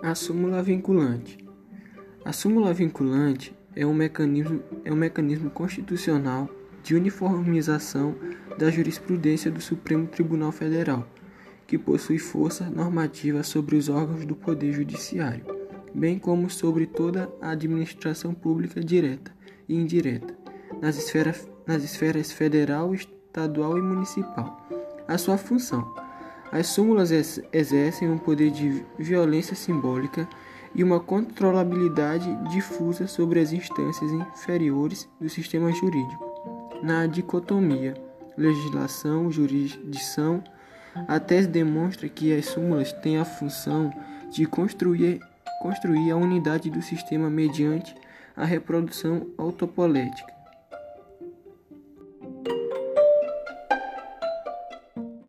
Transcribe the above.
A súmula vinculante. A súmula vinculante é um mecanismo, é um mecanismo constitucional de uniformização da jurisprudência do Supremo Tribunal Federal, que possui força normativa sobre os órgãos do Poder Judiciário, bem como sobre toda a administração pública direta e indireta, nas esferas, nas esferas federal, estadual e municipal. A sua função as súmulas exercem um poder de violência simbólica e uma controlabilidade difusa sobre as instâncias inferiores do sistema jurídico. Na dicotomia legislação-jurisdição, a tese demonstra que as súmulas têm a função de construir, construir a unidade do sistema mediante a reprodução autopolética